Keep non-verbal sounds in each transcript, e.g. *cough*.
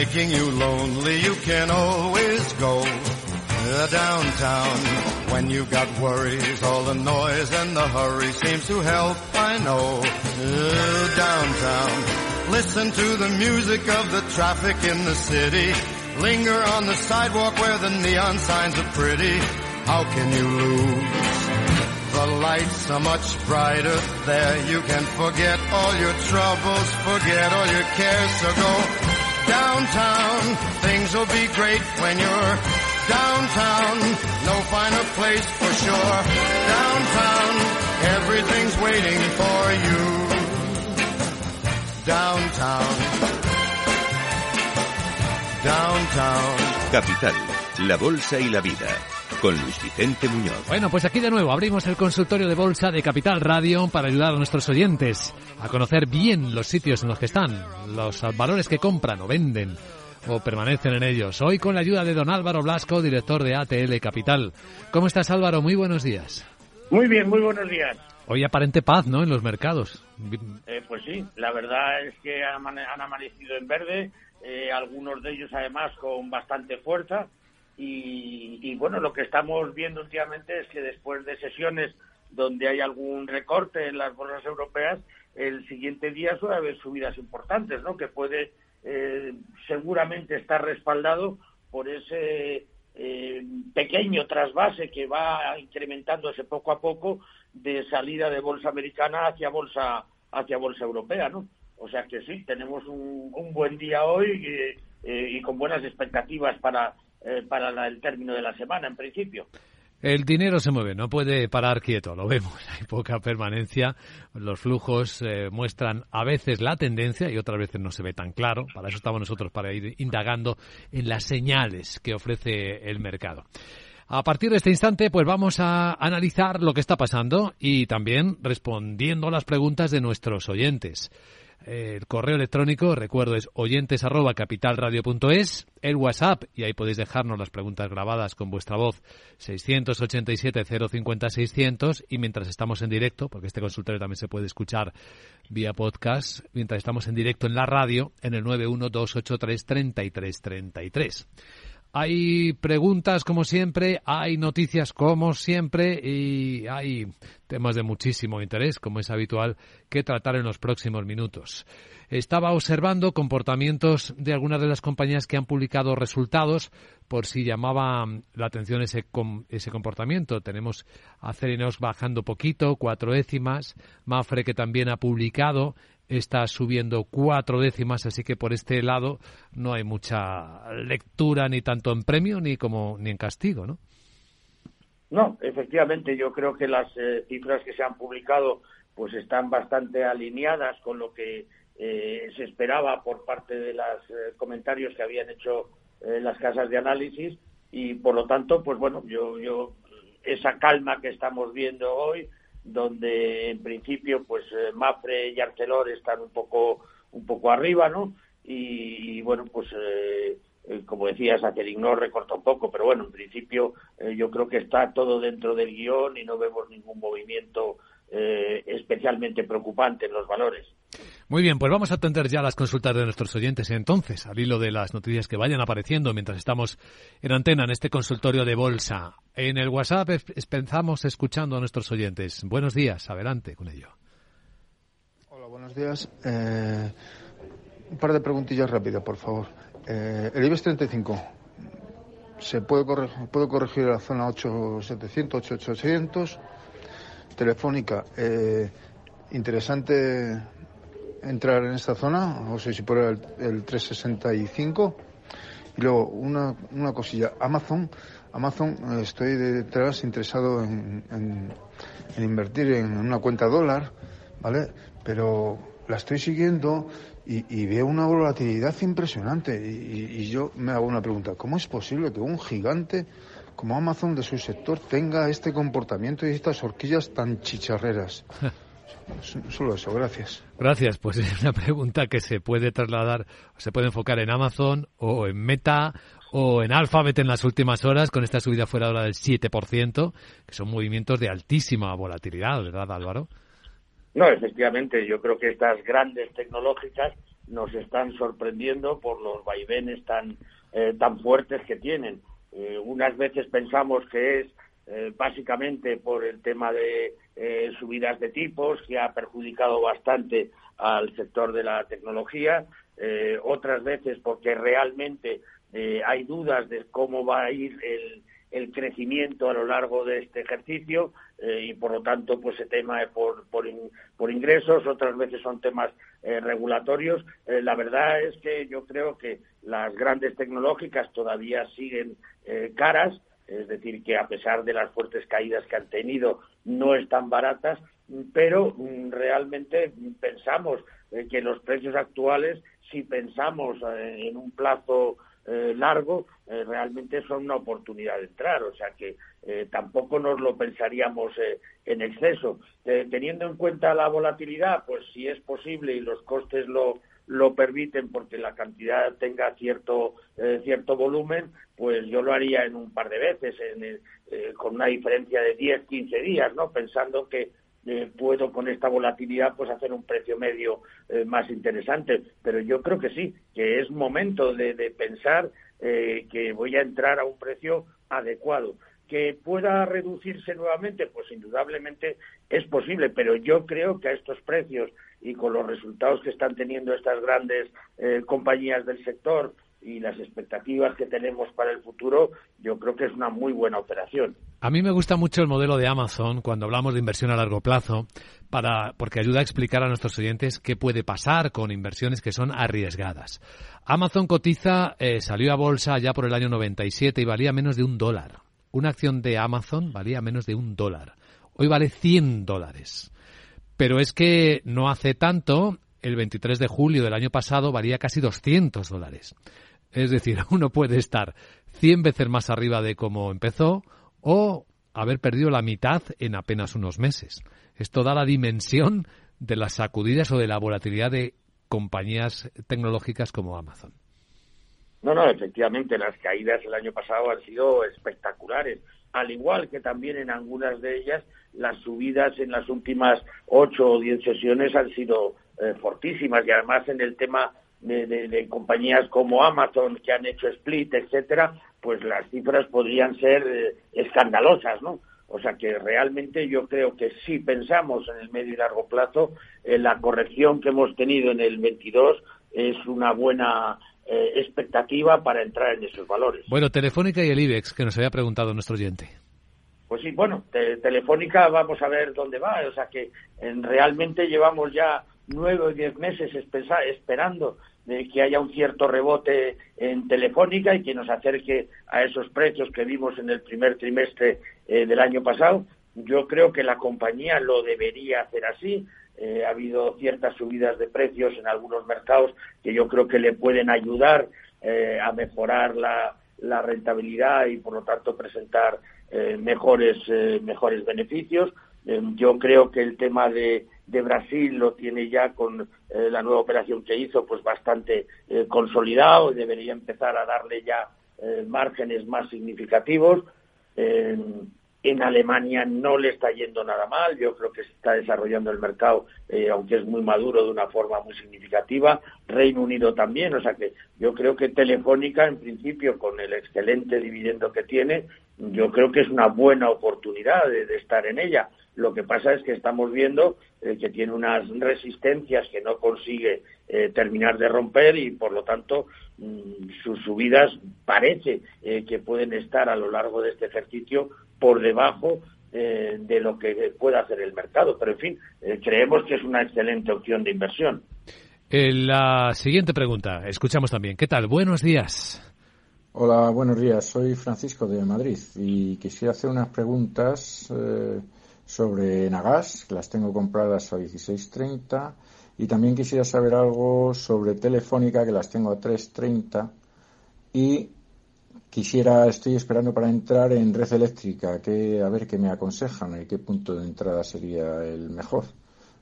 making you lonely, you can always go downtown. When you've got worries, all the noise and the hurry seems to help, I know. Downtown. Listen to the music of the traffic in the city. Linger on the sidewalk where the neon signs are pretty. How can you lose? The lights are much brighter there. You can forget all your troubles, forget all your cares. So go downtown. Things will be great when you're downtown. No finer place for sure. Downtown, everything's waiting for you. Downtown. Downtown. Capital, la bolsa y la vida. Con Luis Vicente Muñoz. Bueno, pues aquí de nuevo abrimos el consultorio de bolsa de Capital Radio para ayudar a nuestros oyentes a conocer bien los sitios en los que están, los valores que compran o venden o permanecen en ellos. Hoy con la ayuda de don Álvaro Blasco, director de ATL Capital. ¿Cómo estás Álvaro? Muy buenos días. Muy bien, muy buenos días. Hoy aparente paz, ¿no? En los mercados. Eh, pues sí, la verdad es que han, amanecido en verde, eh, algunos de ellos además con bastante fuerza. Y, bueno, lo que estamos viendo últimamente es que después de sesiones donde hay algún recorte en las bolsas europeas, el siguiente día suele haber subidas importantes, ¿no? Que puede eh, seguramente estar respaldado por ese eh, pequeño trasvase que va incrementándose poco a poco de salida de bolsa americana hacia bolsa hacia bolsa europea, ¿no? O sea que sí, tenemos un, buen día hoy eh, y con buenas expectativas para eh, para el término de la semana, en principio. El dinero se mueve, no puede parar quieto, lo vemos, *laughs* hay poca permanencia, los flujos eh, muestran a veces la tendencia y otras veces no se ve tan claro, para eso estamos nosotros, para ir indagando en las señales que ofrece el mercado. A partir de este instante, pues vamos a analizar lo que está pasando y también respondiendo a las preguntas de nuestros oyentes. El correo electrónico, recuerdo, es oyentes arroba capitalradio.es, el WhatsApp, y ahí podéis dejarnos las preguntas grabadas con vuestra voz, 687-050-600, y mientras estamos en directo, porque este consultorio también se puede escuchar vía podcast, mientras estamos en directo en la radio, en el 912833333. Hay preguntas como siempre, hay noticias como siempre y hay temas de muchísimo interés, como es habitual, que tratar en los próximos minutos. Estaba observando comportamientos de algunas de las compañías que han publicado resultados por si llamaba la atención ese, ese comportamiento. Tenemos a Cerinos bajando poquito, cuatro décimas, Mafre que también ha publicado, está subiendo cuatro décimas, así que por este lado no hay mucha lectura ni tanto en premio ni como ni en castigo, ¿no? No, efectivamente, yo creo que las eh, cifras que se han publicado pues están bastante alineadas con lo que eh, se esperaba por parte de los eh, comentarios que habían hecho las casas de análisis y por lo tanto, pues bueno, yo, yo esa calma que estamos viendo hoy donde en principio pues eh, Mafre y Arcelor están un poco un poco arriba, ¿no? Y, bueno, pues eh, eh, como decías, no recorta un poco, pero bueno, en principio yo creo que está todo dentro del guion y no vemos ningún movimiento especialmente preocupante en los valores. Muy bien, pues vamos a atender ya las consultas de nuestros oyentes entonces, al hilo de las noticias que vayan apareciendo mientras estamos en antena en este consultorio de bolsa. En el WhatsApp pensamos escuchando a nuestros oyentes. Buenos días, adelante con ello. Hola, buenos días. Eh, un par de preguntillas rápidas, por favor. Eh, el IBEX 35, ¿se puede, corregir, puede corregir la zona 8700, 8800? Telefónica, eh, interesante entrar en esta zona, o sé si por el, el 365. Y luego, una, una cosilla, Amazon, Amazon eh, estoy detrás interesado en, en, invertir en una cuenta dólar, ¿vale? Pero la estoy siguiendo y, veo una volatilidad impresionante. Y, y, yo me hago una pregunta, ¿cómo es posible que un gigante como Amazon de su sector tenga este comportamiento y estas horquillas tan chicharreras? *laughs* Solo eso, gracias. Gracias, pues es una pregunta que se puede trasladar, se puede enfocar en Amazon o en Meta o en Alphabet en las últimas horas con esta subida fuera ahora del 7%, que son movimientos de altísima volatilidad, ¿verdad Álvaro? No, efectivamente, yo creo que estas grandes tecnológicas nos están sorprendiendo por los vaivenes tan, eh, tan fuertes que tienen. Eh, unas veces pensamos que es eh, básicamente por el tema de subidas de tipos, que ha perjudicado bastante al sector de la tecnología, otras veces porque realmente hay dudas de cómo va a ir el, el crecimiento a lo largo de este ejercicio eh, y por lo tanto pues ese tema es por, por, ingresos, otras veces son temas eh, regulatorios. Eh, la verdad es que yo creo que las grandes tecnológicas todavía siguen caras, es decir, que a pesar de las fuertes caídas que han tenido no están baratas, pero mm, realmente pensamos que los precios actuales, si pensamos en un plazo eh, largo, eh, realmente son una oportunidad de entrar. O sea que eh, tampoco nos lo pensaríamos en exceso. teniendo en cuenta la volatilidad, pues si es posible y los costes lo, lo permiten porque la cantidad tenga cierto cierto volumen, pues yo lo haría en un par de veces, en con una diferencia de 10, 15 días, ¿no? Pensando que eh, puedo con esta volatilidad pues hacer un precio medio eh, más interesante. Pero yo creo que sí, que es momento de, pensar eh, que voy a entrar a un precio adecuado. Que pueda reducirse nuevamente, pues indudablemente es posible, pero yo creo que a estos precios y con los resultados que están teniendo estas grandes compañías del sector, y las expectativas que tenemos para el futuro, yo creo que es una muy buena operación. A mí me gusta mucho el modelo de Amazon cuando hablamos de inversión a largo plazo, para, porque ayuda a explicar a nuestros oyentes qué puede pasar con inversiones que son arriesgadas. Amazon cotiza, eh, salió a bolsa ya por el año 97 y valía menos de un dólar. Una acción de Amazon valía menos de un dólar. Hoy vale 100 dólares. Pero es que no hace tanto, el 23 de julio del año pasado, valía casi 200 dólares. Es decir, *laughs* uno puede estar 100 veces más arriba de cómo empezó o haber perdido la mitad en apenas unos meses. Esto da la dimensión de las sacudidas o de la volatilidad de compañías tecnológicas como Amazon. No, no, efectivamente, las caídas el año pasado han sido espectaculares, al igual que también en algunas de ellas las subidas en las últimas ocho o diez sesiones han sido eh, fortísimas y además en el tema de, compañías como Amazon que han hecho split, etcétera, pues las cifras podrían ser eh, escandalosas, ¿no? O sea que realmente yo creo que si pensamos en el medio y largo plazo, eh, la corrección que hemos tenido en el 22 es una buena eh, expectativa para entrar en esos valores. Bueno, Telefónica y el IBEX, que nos había preguntado nuestro oyente. Pues sí, bueno, Telefónica vamos a ver dónde va. O sea que realmente llevamos ya nueve o diez meses esperando de que haya un cierto rebote en Telefónica y que nos acerque a esos precios que vimos en el primer trimestre eh, del año pasado. Yo creo que la compañía lo debería hacer así. Eh, ha habido ciertas subidas de precios en algunos mercados que yo creo que le pueden ayudar eh, a mejorar la, la, rentabilidad y, por lo tanto, presentar mejores, mejores beneficios. yo creo que el tema de de Brasil lo tiene ya con eh, la nueva operación que hizo pues bastante eh, consolidado debería empezar a darle ya eh, márgenes más significativos. en Alemania no le está yendo nada mal, yo creo que se está desarrollando el mercado, aunque es muy maduro, de una forma muy significativa. Reino Unido también, o sea que yo creo que Telefónica, en principio, con el excelente dividendo que tiene, yo creo que es una buena oportunidad de estar en ella. Lo que pasa es que estamos viendo eh, que tiene unas resistencias que no consigue eh, terminar de romper y, por lo tanto, mm, sus subidas parece eh, que pueden estar a lo largo de este ejercicio por debajo de lo que pueda hacer el mercado. Pero, en fin, creemos que es una excelente opción de inversión. La siguiente pregunta, escuchamos también. ¿Qué tal? Buenos días. Hola, buenos días. Soy Francisco de Madrid y quisiera hacer unas preguntas sobre Nagas, que las tengo compradas a 16.30. Y también quisiera saber algo sobre Telefónica, que las tengo a 3.30. Y quisiera, estoy esperando para entrar en red eléctrica, que, a ver qué me aconsejan y qué punto de entrada sería el mejor.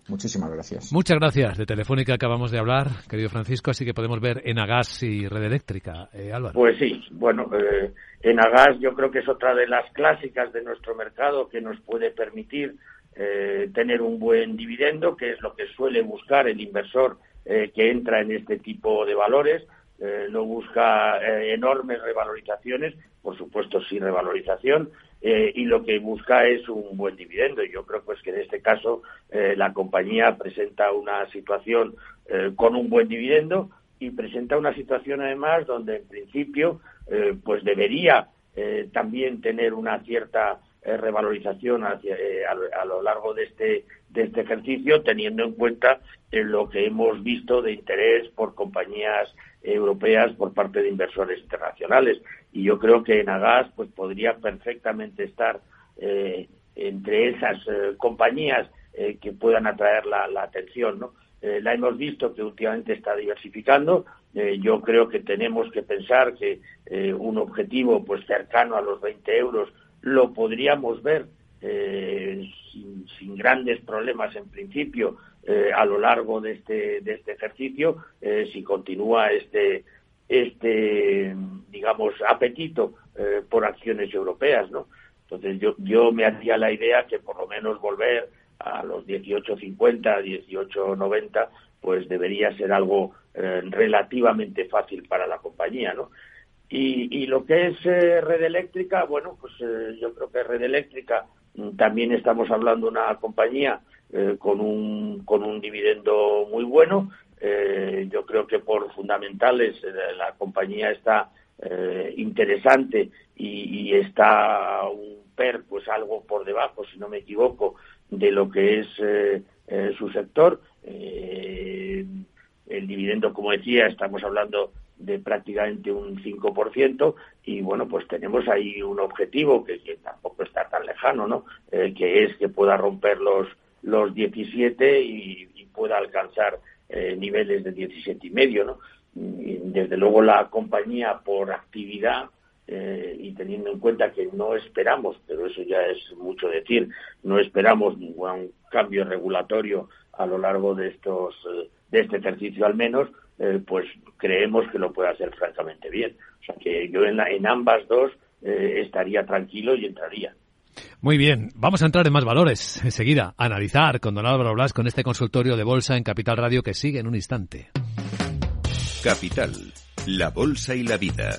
Muchísimas gracias. Muchas gracias. De Telefónica acabamos de hablar, querido Francisco, así que podemos ver Enagas y Red Eléctrica. Eh, Álvaro. Pues sí, bueno, eh, Enagas yo creo que es otra de las clásicas de nuestro mercado que nos puede permitir eh, tener un buen dividendo, que es lo que suele buscar el inversor que entra en este tipo de valores. no busca enormes revalorizaciones, por supuesto sin revalorización, y lo que busca es un buen dividendo. Yo creo pues que en este caso la compañía presenta una situación con un buen dividendo y presenta una situación además donde en principio pues debería también tener una cierta eh, revalorización hacia, eh, a, lo largo de este, de este ejercicio, teniendo en cuenta eh, lo que hemos visto de interés por compañías europeas por parte de inversores internacionales. Y yo creo que Nagas pues, podría perfectamente estar entre esas compañías que puedan atraer la, atención. ¿no? la hemos visto que últimamente está diversificando. yo creo que tenemos que pensar que un objetivo pues cercano a los 20 euros lo podríamos ver eh, sin, grandes problemas en principio eh, a lo largo de este, de este ejercicio eh, si continúa este este digamos apetito por acciones europeas no entonces yo yo me hacía la idea que por lo menos volver a los 18.50 18.90 pues debería ser algo relativamente fácil para la compañía no y, lo que es eh, red eléctrica, bueno, pues eh, yo creo que red eléctrica mm, también estamos hablando de una compañía eh, con, un, con un dividendo muy bueno. yo creo que por fundamentales la compañía está interesante y, está un PER pues algo por debajo, si no me equivoco, de lo que es su sector. el dividendo, como decía, estamos hablando de prácticamente un 5% y bueno, pues tenemos ahí un objetivo que, tampoco está tan lejano, ¿no? Eh, que es que pueda romper los, los 17 y, pueda alcanzar eh, niveles de 17 y medio, ¿no? desde luego la compañía por actividad eh, y teniendo en cuenta que no esperamos, pero eso ya es mucho decir, no esperamos ningún cambio regulatorio a lo largo de estos de este ejercicio al menos, eh, pues creemos que lo puede hacer francamente bien. O sea que yo en, en ambas dos eh, estaría tranquilo y entraría. Muy bien, vamos a entrar en más valores enseguida, analizar con don Álvaro Blas con este consultorio de bolsa en Capital Radio que sigue en un instante. Capital, la bolsa y la vida.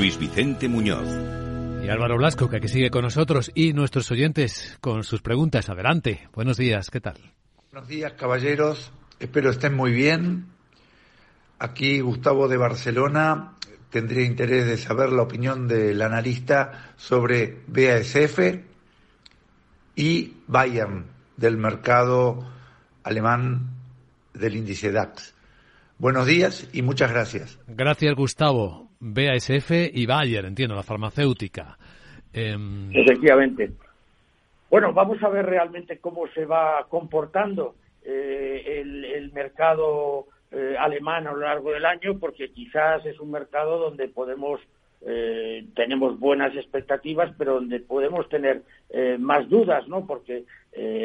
Luis Vicente Muñoz. Y Álvaro Blasco, que aquí sigue con nosotros, y nuestros oyentes con sus preguntas. Adelante. Buenos días, ¿qué tal? Buenos días, caballeros. Espero estén muy bien. Aquí Gustavo de Barcelona. Tendría interés de saber la opinión del analista sobre BASF y Bayern del mercado alemán del índice DAX. Buenos días y muchas gracias. Gracias, Gustavo. BASF y Bayer, entiendo, la farmacéutica. Em, Efectivamente. Bueno, vamos a ver realmente cómo se va comportando eh, el, mercado eh, alemán a lo largo del año, porque quizás es un mercado donde podemos eh, tenemos buenas expectativas, pero donde podemos tener más dudas, ¿no? Porque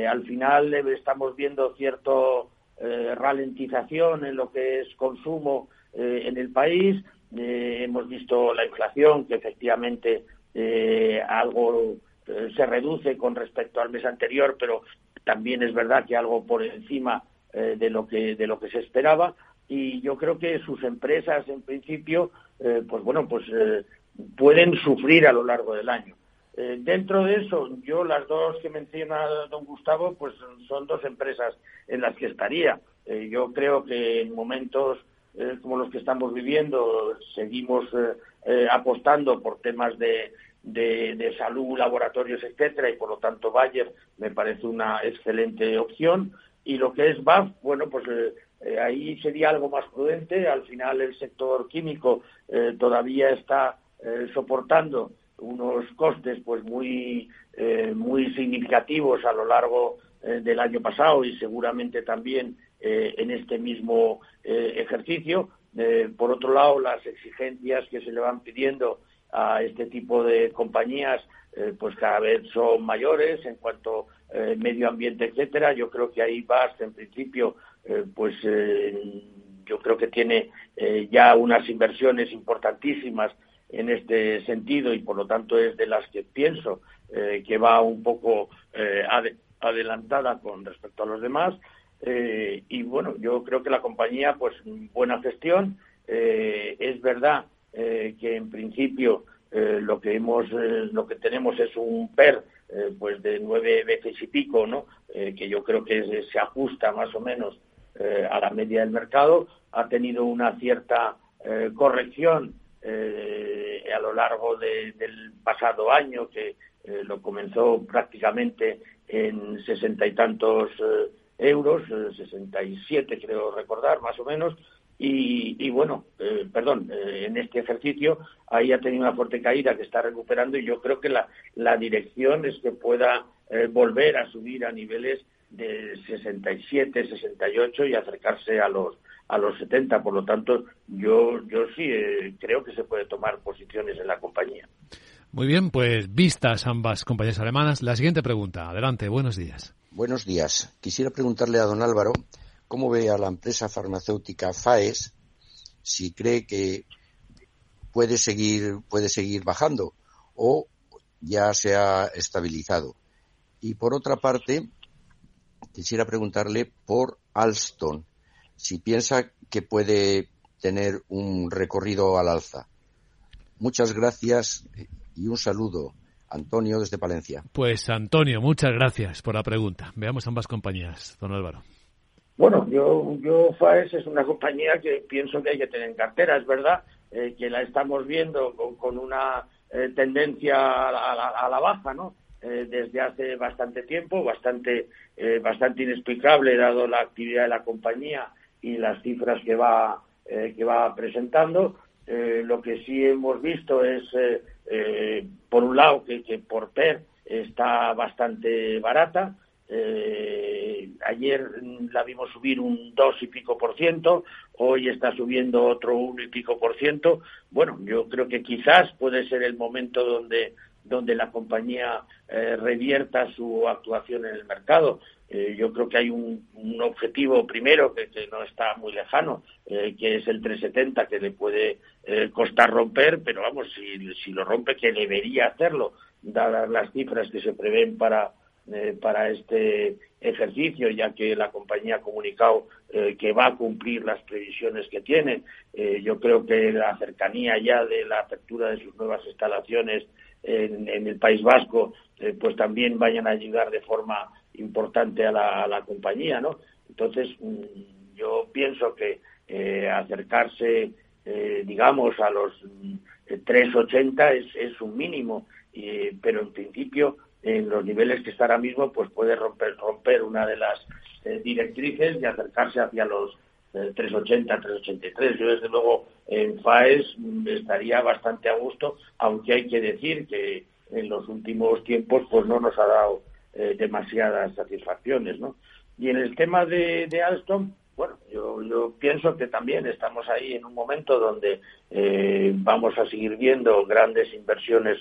al final estamos viendo cierto ralentización en lo que es consumo en el país, eh, hemos visto la inflación que efectivamente eh, algo eh, se reduce con respecto al mes anterior, pero también es verdad que algo por encima de lo que de lo que se esperaba y yo creo que sus empresas, en principio, pues bueno, pues pueden sufrir a lo largo del año. dentro de eso, yo las dos que menciona don Gustavo, pues son dos empresas en las que estaría. yo creo que en momentos como los que estamos viviendo seguimos apostando por temas de, de, salud, laboratorios, etcétera, y por lo tanto Bayer me parece una excelente opción. Y lo que es BAF, bueno, pues eh, eh, ahí sería algo más prudente. Al final el sector químico eh, todavía está soportando unos costes pues muy muy significativos a lo largo del año pasado y seguramente también en este mismo ejercicio. por otro lado, las exigencias que se le van pidiendo a este tipo de compañías eh, pues cada vez son mayores en cuanto eh, medio ambiente etcétera yo creo que ahí BAST en principio eh, pues yo creo que tiene ya unas inversiones importantísimas en este sentido y por lo tanto es de las que pienso que va un poco adelantada con respecto a los demás y bueno yo creo que la compañía pues buena gestión. Es verdad eh, que en principio eh, lo que hemos eh, lo que tenemos es un PER pues de nueve veces y pico no que yo creo que se ajusta más o menos a la media del mercado. Ha tenido una cierta corrección a lo largo del pasado año que lo comenzó prácticamente en sesenta y tantos euros sesenta y siete creo recordar más o menos y, bueno, eh, perdón, eh, en este ejercicio ahí ha tenido una fuerte caída que está recuperando y yo creo que la, la dirección es que pueda eh, volver a subir a niveles de 67, 68 y acercarse a los a los 70. Por lo tanto, yo yo sí creo que se puede tomar posiciones en la compañía. Muy bien, pues vistas ambas compañías alemanas, la siguiente pregunta. Adelante, buenos días. Buenos días. Quisiera preguntarle a don Álvaro cómo ve a la empresa farmacéutica FAES, si cree que puede seguir, puede seguir bajando o ya se ha estabilizado. Y por otra parte, quisiera preguntarle por Alstom, si piensa que puede tener un recorrido al alza. Muchas gracias y un saludo. Antonio desde Palencia. Pues Antonio, muchas gracias por la pregunta. Veamos ambas compañías, don Álvaro. Bueno, yo, yo FAES es una compañía que pienso que hay que tener en cartera, es verdad eh, que la estamos viendo con, una eh, tendencia a la, baja, ¿no? Eh, desde hace bastante tiempo, bastante, bastante inexplicable dado la actividad de la compañía y las cifras que va, que va presentando. lo que sí hemos visto es, por un lado, que, que por PER está bastante barata, eh, ayer la vimos subir un dos y pico por ciento, hoy está subiendo otro uno y pico por ciento. Bueno, yo creo que quizás puede ser el momento donde donde la compañía eh, revierta su actuación en el mercado. Eh, yo creo que hay un, objetivo primero que, no está muy lejano, eh, que es el 370, que le puede costar romper, pero vamos, si, lo rompe, que debería hacerlo, dadas las cifras que se prevén para para este ejercicio, ya que la compañía ha comunicado que va a cumplir las previsiones que tiene. Yo creo que la cercanía ya de la apertura de sus nuevas instalaciones en, el País Vasco, pues también vayan a ayudar de forma importante a la, compañía, ¿no? Entonces, mm, yo pienso que acercarse, digamos, a los 3,80 es, es un mínimo, pero en principio en los niveles que está ahora mismo, pues puede romper, romper una de las eh, directrices y acercarse hacia los 380, eh, 383. Yo, desde luego, en FAES estaría bastante a gusto, aunque hay que decir que en los últimos tiempos pues no nos ha dado eh, demasiadas satisfacciones, ¿no? Y en el tema de, Alstom, bueno, yo, yo, pienso que también estamos ahí en un momento donde vamos a seguir viendo grandes inversiones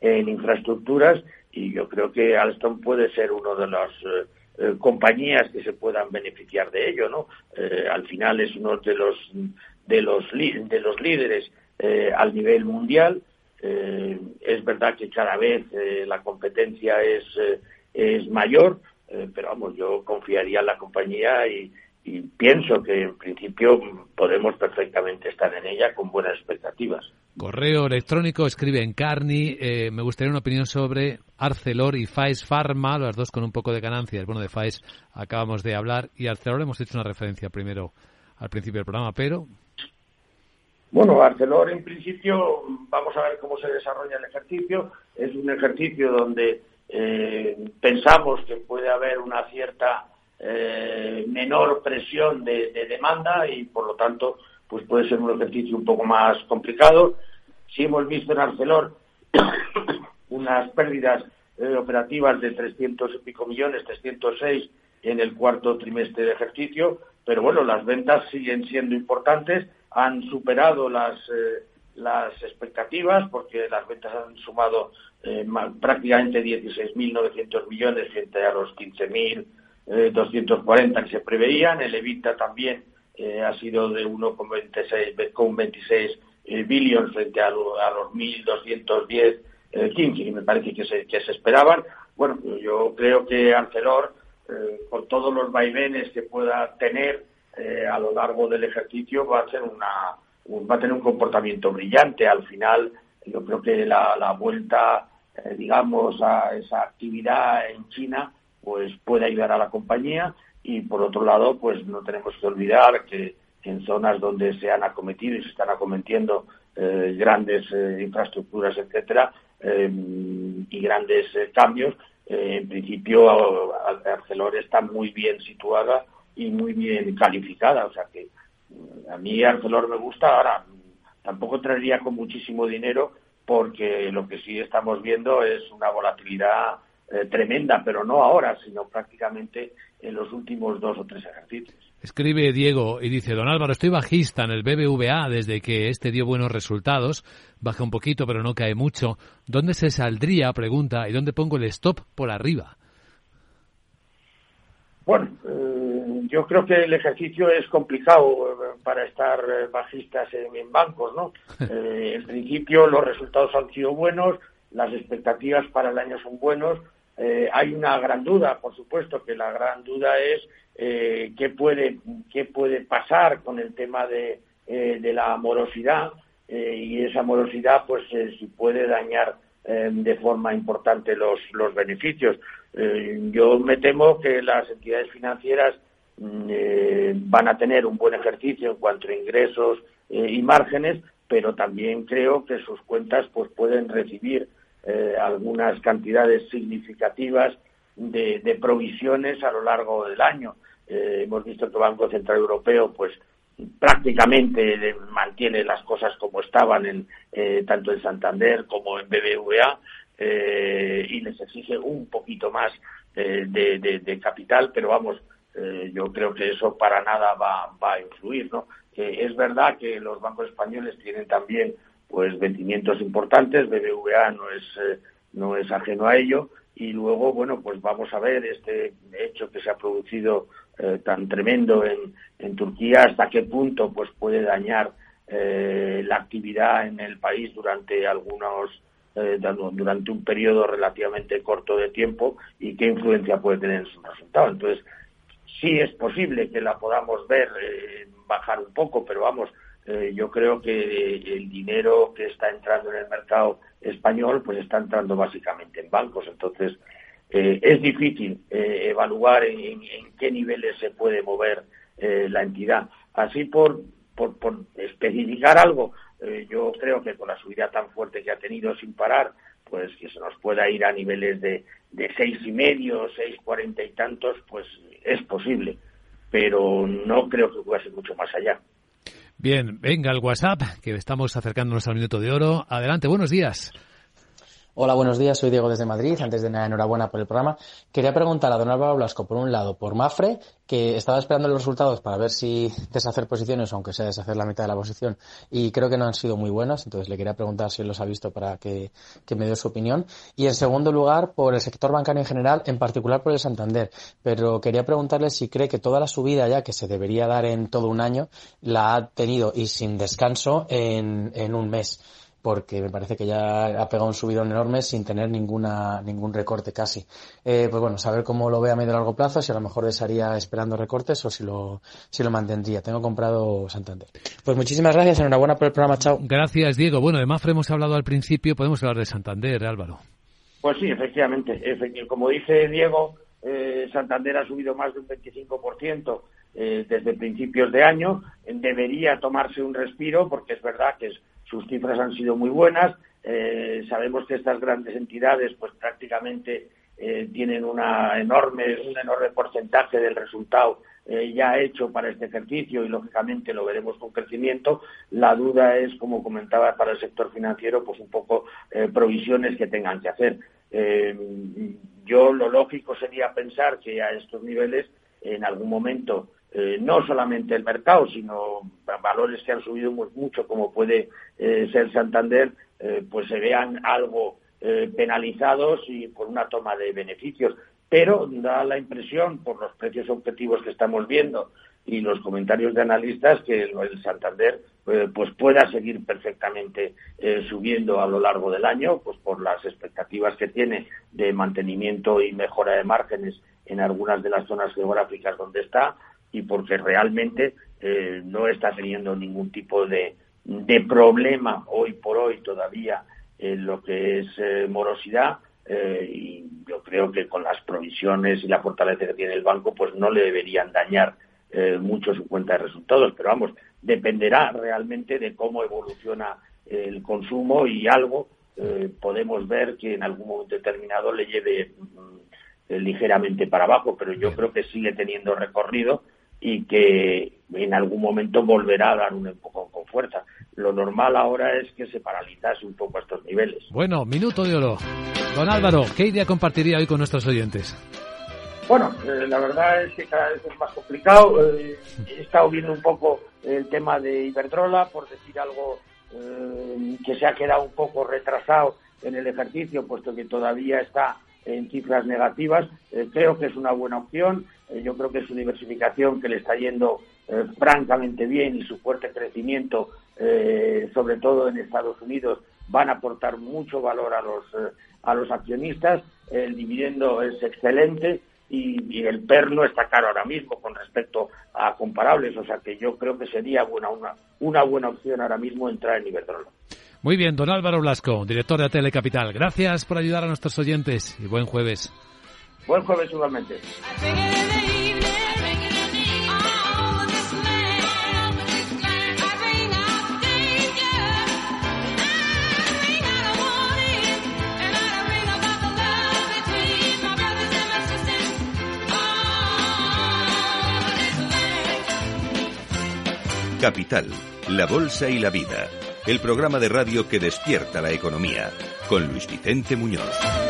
en, infraestructuras y yo creo que Alstom puede ser uno de las eh, eh, compañías que se puedan beneficiar de ello, ¿no? Eh, al final es uno de los de los de los líderes al nivel mundial. es verdad que cada vez la competencia es es mayor, pero vamos, yo confiaría en la compañía y, y pienso que en principio podemos perfectamente estar en ella con buenas expectativas. Correo electrónico escribe en Carni. Eh, me gustaría una opinión sobre Arcelor y Faes Pharma, las dos con un poco de ganancias. Bueno, de Faes acabamos de hablar y Arcelor hemos hecho una referencia primero al principio del programa, pero. Bueno, Arcelor en principio vamos a ver cómo se desarrolla el ejercicio. Es un ejercicio donde eh, pensamos que puede haber una cierta eh, menor presión de, demanda y por lo tanto pues puede ser un ejercicio un poco más complicado. Si hemos visto en Arcelor *coughs* unas pérdidas eh, operativas de 300 y pico millones, 306 en el cuarto trimestre de ejercicio, pero bueno, las ventas siguen siendo importantes, han superado las, eh, las expectativas porque las ventas han sumado prácticamente 16.900 millones frente a los 15.000 240 eh, que se preveían, el EBITDA también eh, ha sido de 1,26 26 eh, frente a, los 1.210 15 que me parece que se, que se esperaban. Bueno, yo creo que Arcelor, con todos los vaivenes que pueda tener a lo largo del ejercicio, va a ser una va a tener un comportamiento brillante. Al final, yo creo que la, la vuelta, digamos, a esa actividad en China pues puede ayudar a la compañía. Y por otro lado pues no tenemos que olvidar que en zonas donde se han acometido y se están acometiendo eh, grandes eh, infraestructuras etcétera eh, y grandes cambios en principio Arcelor está muy bien situada y muy bien calificada. O sea que a mí Arcelor me gusta. Ahora tampoco traería con muchísimo dinero porque lo que sí estamos viendo es una volatilidad eh, tremenda, pero no ahora, sino prácticamente en los últimos dos o tres ejercicios. Escribe Diego y dice, don Álvaro, estoy bajista en el BBVA desde que este dio buenos resultados, baja un poquito pero no cae mucho. ¿Dónde se saldría? Pregunta, ¿y dónde pongo el stop por arriba? Bueno, eh, yo creo que el ejercicio es complicado eh, para estar bajistas en, bancos, ¿no? *laughs* en principio los resultados han sido buenos, las expectativas para el año son buenos, eh, hay una gran duda, por supuesto, que la gran duda es eh, qué, puede, qué puede pasar con el tema de, eh, de la morosidad y esa morosidad pues si puede dañar de forma importante los, los beneficios. yo me temo que las entidades financieras mm, van a tener un buen ejercicio en cuanto a ingresos y márgenes, pero también creo que sus cuentas pues pueden recibir eh, algunas cantidades significativas de, provisiones a lo largo del año. Eh, hemos visto que el Banco Central Europeo, pues prácticamente mantiene las cosas como estaban en, eh, tanto en Santander como en BBVA y les exige un poquito más de, capital, pero vamos, yo creo que eso para nada va, va a influir, ¿no? es verdad que los bancos españoles tienen también pues vencimientos importantes, BBVA no es, eh, no es ajeno a ello, y luego, bueno, pues vamos a ver este hecho que se ha producido eh, tan tremendo en, en, Turquía, hasta qué punto pues puede dañar eh, la actividad en el país durante algunos durante un periodo relativamente corto de tiempo y qué influencia puede tener en su resultado. Entonces, sí es posible que la podamos ver bajar un poco, pero vamos, eh, yo creo que el dinero que está entrando en el mercado español pues está entrando básicamente en bancos. Entonces, eh, es difícil eh, evaluar en, qué niveles se puede mover la entidad. Así, por, por, especificar algo, yo creo que con la subida tan fuerte que ha tenido sin parar, pues que se nos pueda ir a niveles de, de seis y medio, seis cuarenta y tantos, pues es posible. Pero no creo que pueda ser mucho más allá. Bien, venga el WhatsApp, que estamos acercándonos al minuto de oro. Adelante, buenos días. Hola, buenos días. Soy Diego desde Madrid. Antes de nada, enhorabuena por el programa. Quería preguntar a don Álvaro Blasco, por un lado, por Mafre, que estaba esperando los resultados para ver si deshacer posiciones, aunque sea deshacer la mitad de la posición, y creo que no han sido muy buenas. Entonces le quería preguntar si los ha visto para que, me dé su opinión. Y en segundo lugar, por el sector bancario en general, en particular por el Santander. Pero quería preguntarle si cree que toda la subida ya que se debería dar en todo un año, la ha tenido y sin descanso en un mes porque me parece que ya ha pegado un subidón enorme sin tener ninguna, ningún recorte casi. Eh, pues bueno, saber cómo lo ve a medio y largo plazo, si a lo mejor estaría esperando recortes o si lo, si lo mantendría. Tengo comprado Santander. Pues muchísimas gracias, enhorabuena por el programa, chao. Gracias, Diego. Bueno, de Mafre hemos hablado al principio, podemos hablar de Santander, Álvaro. Pues sí, efectivamente. Como dice Diego, eh, Santander ha subido más de un 25% eh, desde principios de año. Debería tomarse un respiro porque es verdad que es sus cifras han sido muy buenas. Eh, sabemos que estas grandes entidades, pues prácticamente eh, tienen una enorme, un enorme porcentaje del resultado eh, ya hecho para este ejercicio y lógicamente lo veremos con crecimiento. La duda es, como comentaba para el sector financiero, pues un poco provisiones que tengan que hacer. yo lo lógico sería pensar que a estos niveles en algún momento eh, no solamente el mercado, sino valores que han subido mucho, como puede eh, ser Santander, eh, pues se vean algo penalizados y por una toma de beneficios. Pero da la impresión, por los precios objetivos que estamos viendo y los comentarios de analistas, que el Santander pues pueda seguir perfectamente subiendo a lo largo del año, pues por las expectativas que tiene de mantenimiento y mejora de márgenes en algunas de las zonas geográficas donde está, y porque realmente eh, no está teniendo ningún tipo de, de, problema hoy por hoy todavía en lo que es eh, morosidad eh, y yo creo que con las provisiones y la fortaleza que tiene el banco pues no le deberían dañar mucho su cuenta de resultados. Pero vamos dependerá realmente de cómo evoluciona el consumo y algo podemos ver que en algún momento determinado le lleve mm, ligeramente para abajo pero yo creo que sigue teniendo recorrido y que en algún momento volverá a dar un empujón con fuerza. Lo normal ahora es que se paralizase un poco a estos niveles. Bueno, minuto de oro. Don Álvaro, ¿qué idea compartiría hoy con nuestros oyentes? Bueno, eh, la verdad es que cada vez es más complicado. Eh, he estado viendo un poco el tema de Iberdrola, por decir algo eh, que se ha quedado un poco retrasado en el ejercicio, puesto que todavía está en cifras negativas. creo que es una buena opción. Eh, yo creo que su diversificación que le está yendo eh, francamente bien y su fuerte crecimiento, eh, sobre todo en Estados Unidos, van a aportar mucho valor a los, a los accionistas. El dividendo es excelente y, el PER no está caro ahora mismo con respecto a comparables, o sea que yo creo que sería buena, una, una buena opción ahora mismo entrar en Iberdrola. Muy bien, don Álvaro Blasco, director de Telecapital. Gracias por ayudar a nuestros oyentes y buen jueves. Buen jueves igualmente. Capital, la Bolsa y la Vida, el programa de radio que despierta la economía, con Luis Vicente Muñoz.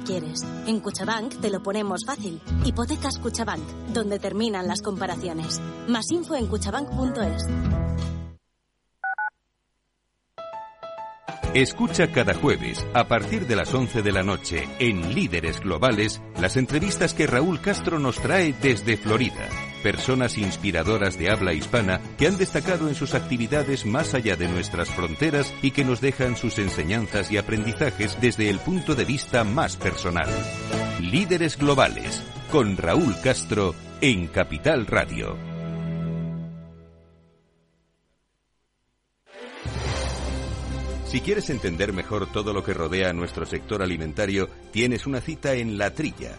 Quieres. En Cuchabank te lo ponemos fácil. Hipotecas Cuchabank, donde terminan las comparaciones. Más info en cuchabank.es. Escucha cada jueves, a partir de las 11 de la noche, en Líderes Globales, las entrevistas que Raúl Castro nos trae desde Florida. Personas inspiradoras de habla hispana que han destacado en sus actividades más allá de nuestras fronteras y que nos dejan sus enseñanzas y aprendizajes desde el punto de vista más personal. Líderes Globales, con Raúl Castro, en Capital Radio. Si quieres entender mejor todo lo que rodea a nuestro sector alimentario, tienes una cita en La Trilla.